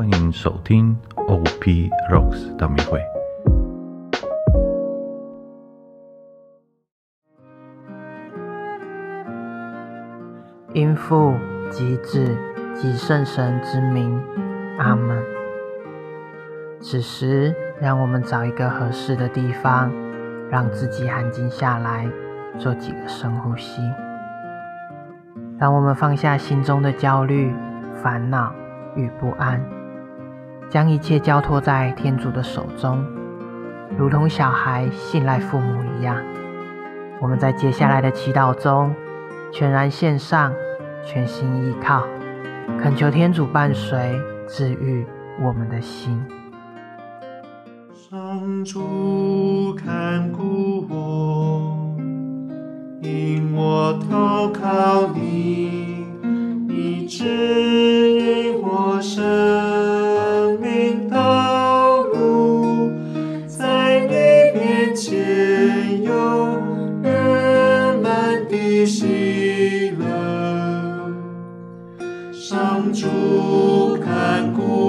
欢迎收听 op rocks 的密会因父及子及圣神之名阿门。此时让我们找一个合适的地方让自己安静下来做几个深呼吸。让我们放下心中的焦虑烦恼与不安。将一切交托在天主的手中，如同小孩信赖父母一样。我们在接下来的祈祷中，全然献上，全心依靠，恳求天主伴随治愈我们的心。上主看顾我，因我投靠你，你指引我生。主看顾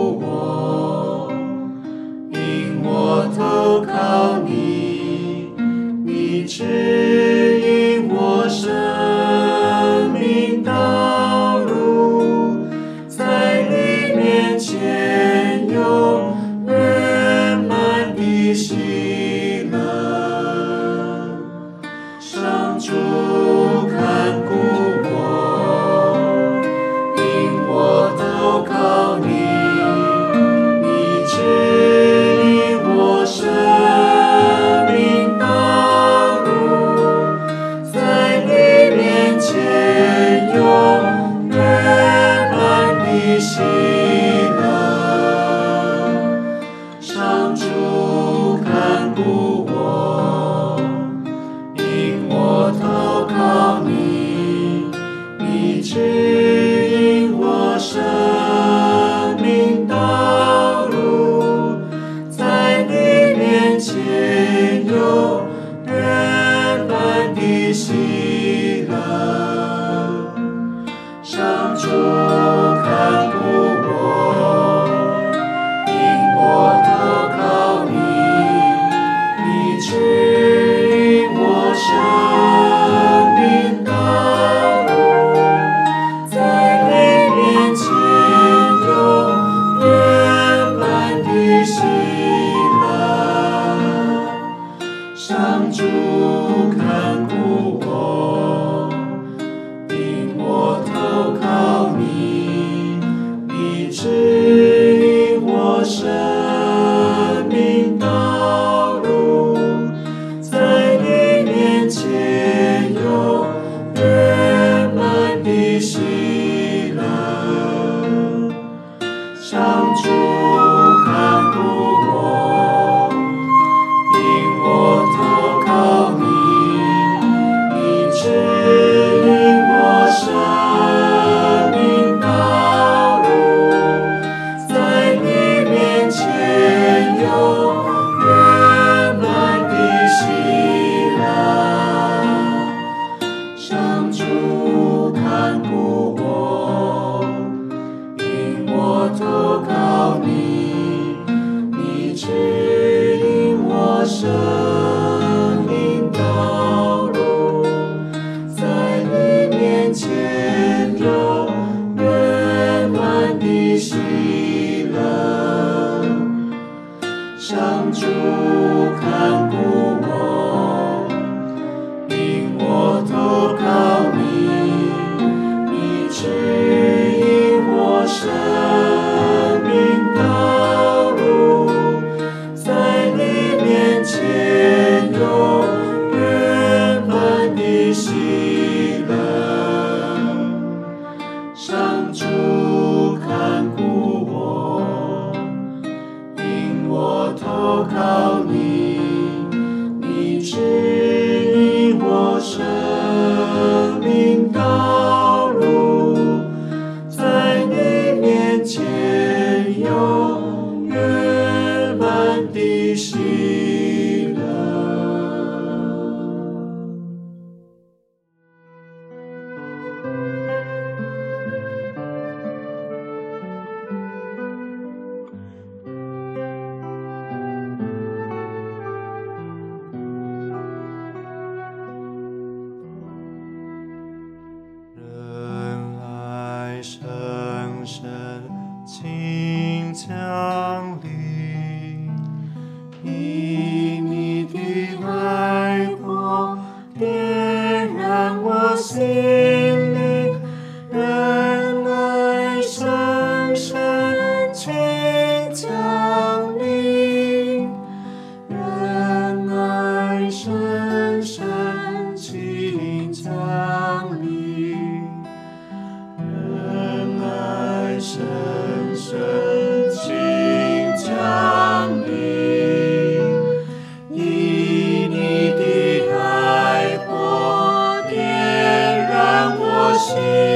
心。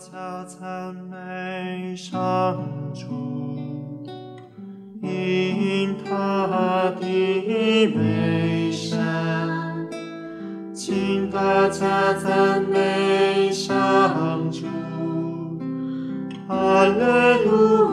家赞美上主，因他的美善，请大家赞美上主，阿门。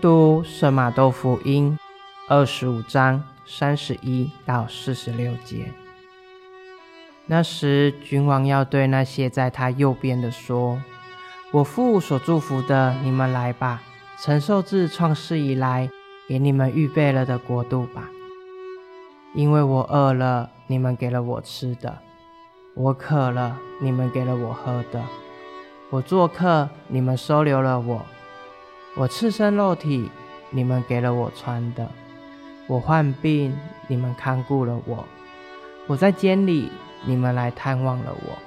读圣马窦福音二十五章三十一到四十六节。那时，君王要对那些在他右边的说：“我父所祝福的，你们来吧，承受自创世以来给你们预备了的国度吧。因为我饿了，你们给了我吃的；我渴了，你们给了我喝的；我做客，你们收留了我。”我赤身肉体，你们给了我穿的；我患病，你们看顾了我；我在监里，你们来探望了我。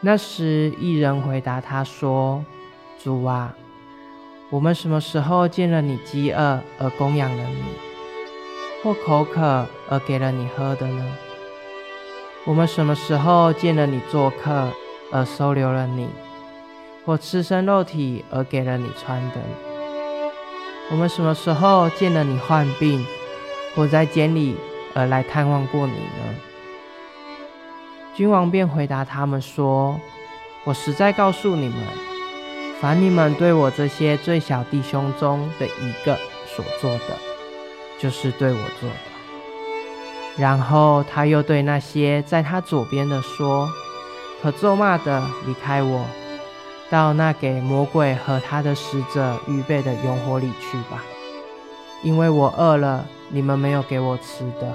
那时，一人回答他说：“主啊，我们什么时候见了你饥饿而供养了你，或口渴而给了你喝的呢？我们什么时候见了你做客而收留了你？”我赤身肉体而给了你穿的，我们什么时候见了你患病，或在监里而来探望过你呢？君王便回答他们说：“我实在告诉你们，凡你们对我这些最小弟兄中的一个所做的，就是对我做的。”然后他又对那些在他左边的说：“可咒骂的，离开我！”到那给魔鬼和他的使者预备的永火里去吧，因为我饿了，你们没有给我吃的；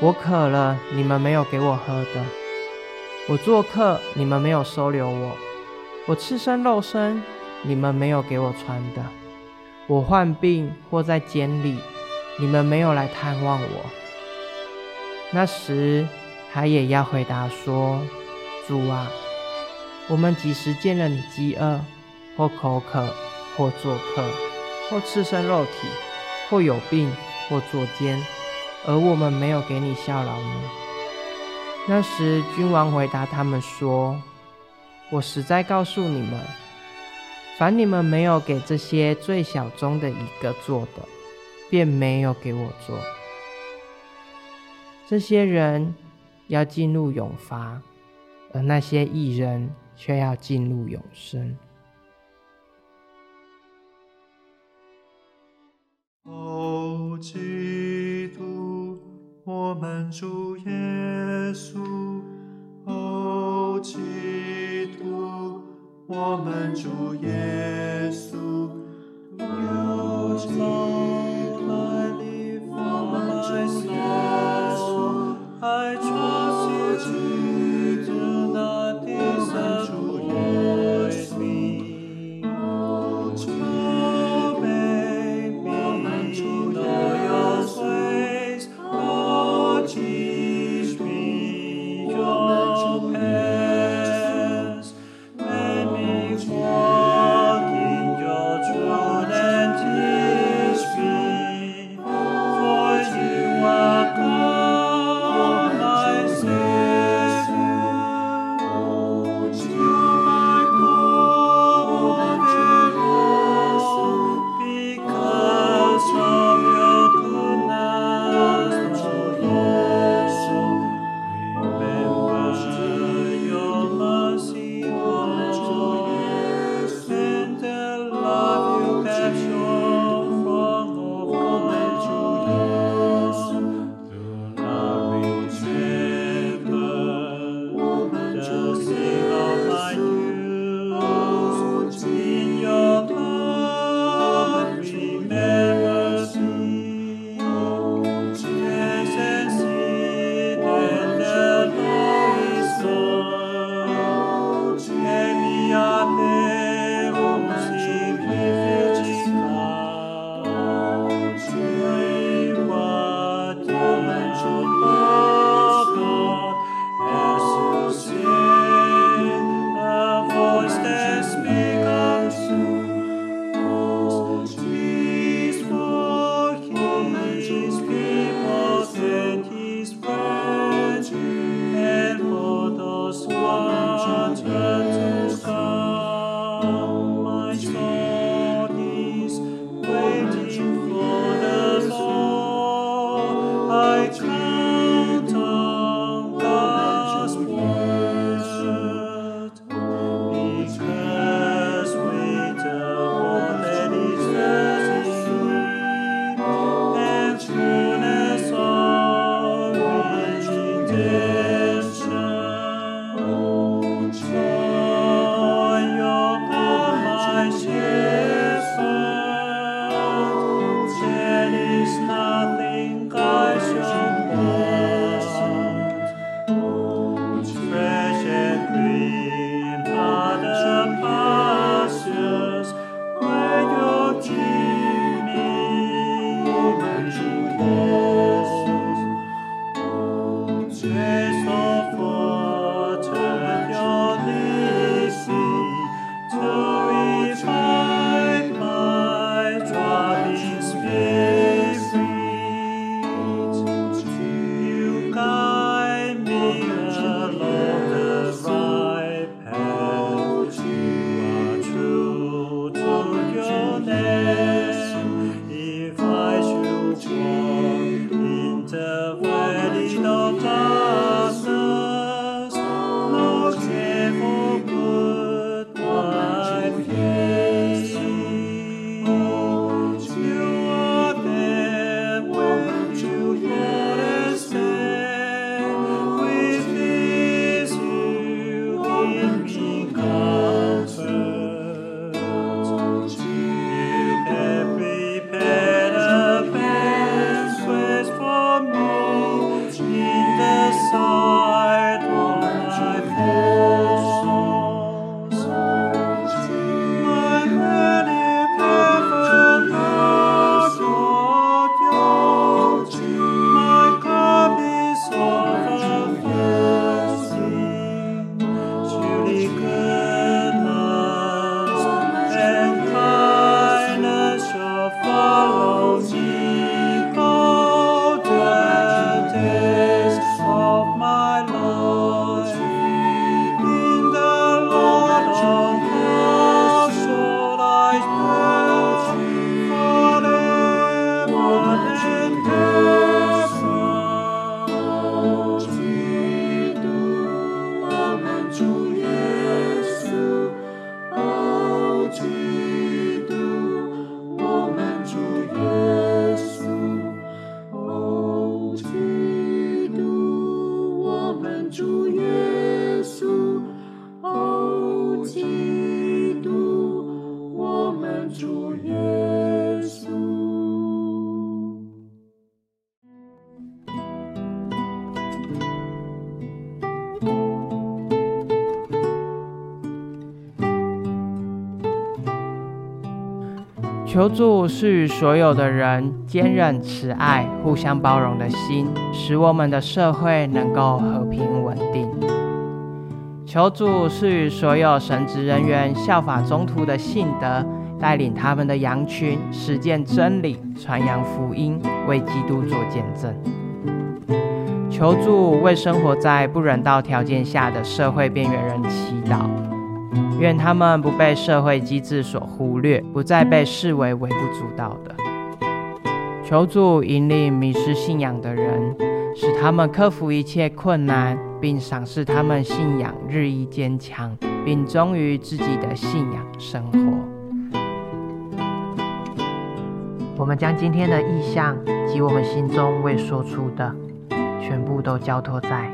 我渴了，你们没有给我喝的；我做客，你们没有收留我；我赤身露身，你们没有给我穿的；我患病或在监里，你们没有来探望我。那时，他也要回答说：“主啊。”我们几时见了你饥饿，或口渴，或做客，或赤身肉体，或有病，或作奸，而我们没有给你效劳呢？那时君王回答他们说：“我实在告诉你们，凡你们没有给这些最小中的一个做的，便没有给我做。这些人要进入永罚，而那些艺人。”却要进入永生。哦，基督，我们主耶稣。哦，基督，我们主耶。した求助是与所有的人坚韧、慈爱、互相包容的心，使我们的社会能够和平稳定。求助是与所有神职人员效法中途的信德，带领他们的羊群实践真理，传扬福音，为基督做见证。求助为生活在不人道条件下的社会边缘人祈祷，愿他们不被社会机制所忽略，不再被视为微不足道的。求助引领迷失信仰的人，使他们克服一切困难，并赏识他们信仰日益坚强，并忠于自己的信仰生活。我们将今天的意向及我们心中未说出的。全部都交托在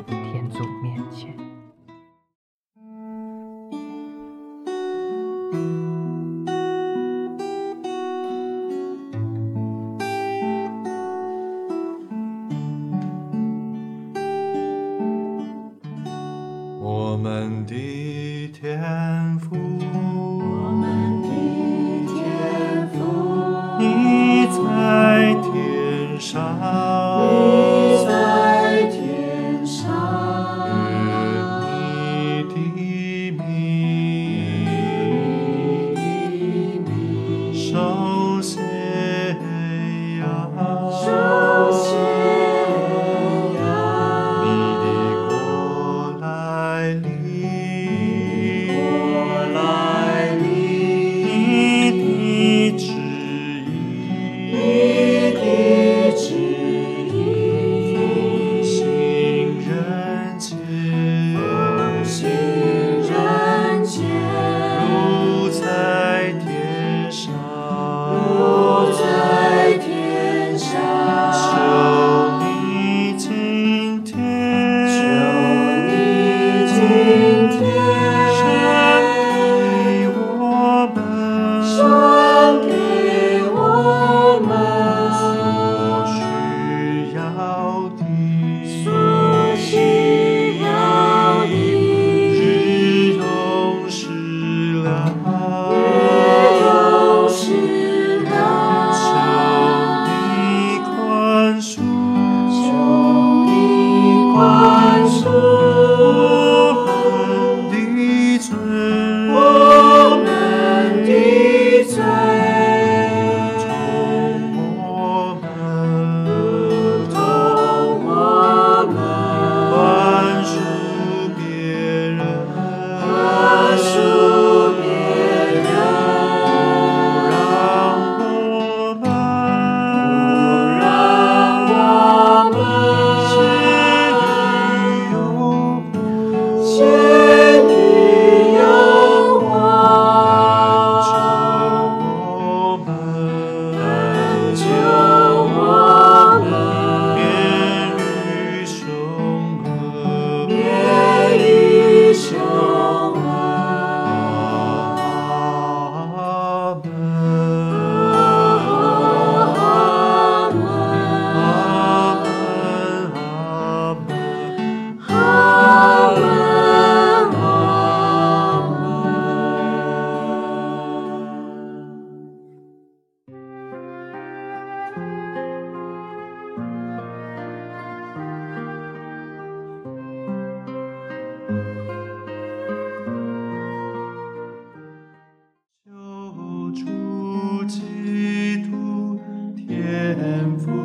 For.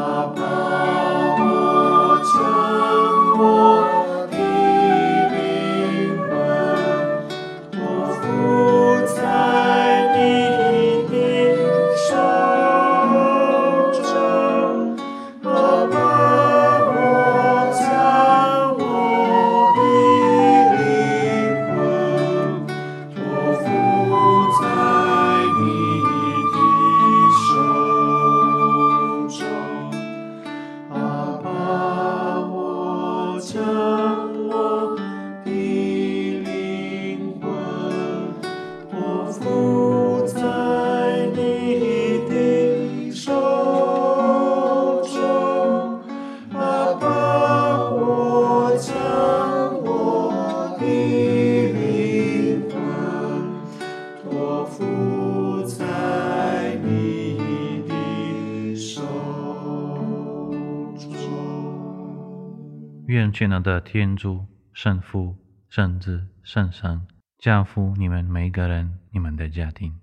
Abba. 全能的天主、圣父、圣子、圣神加福你们每一个人、你们的家庭。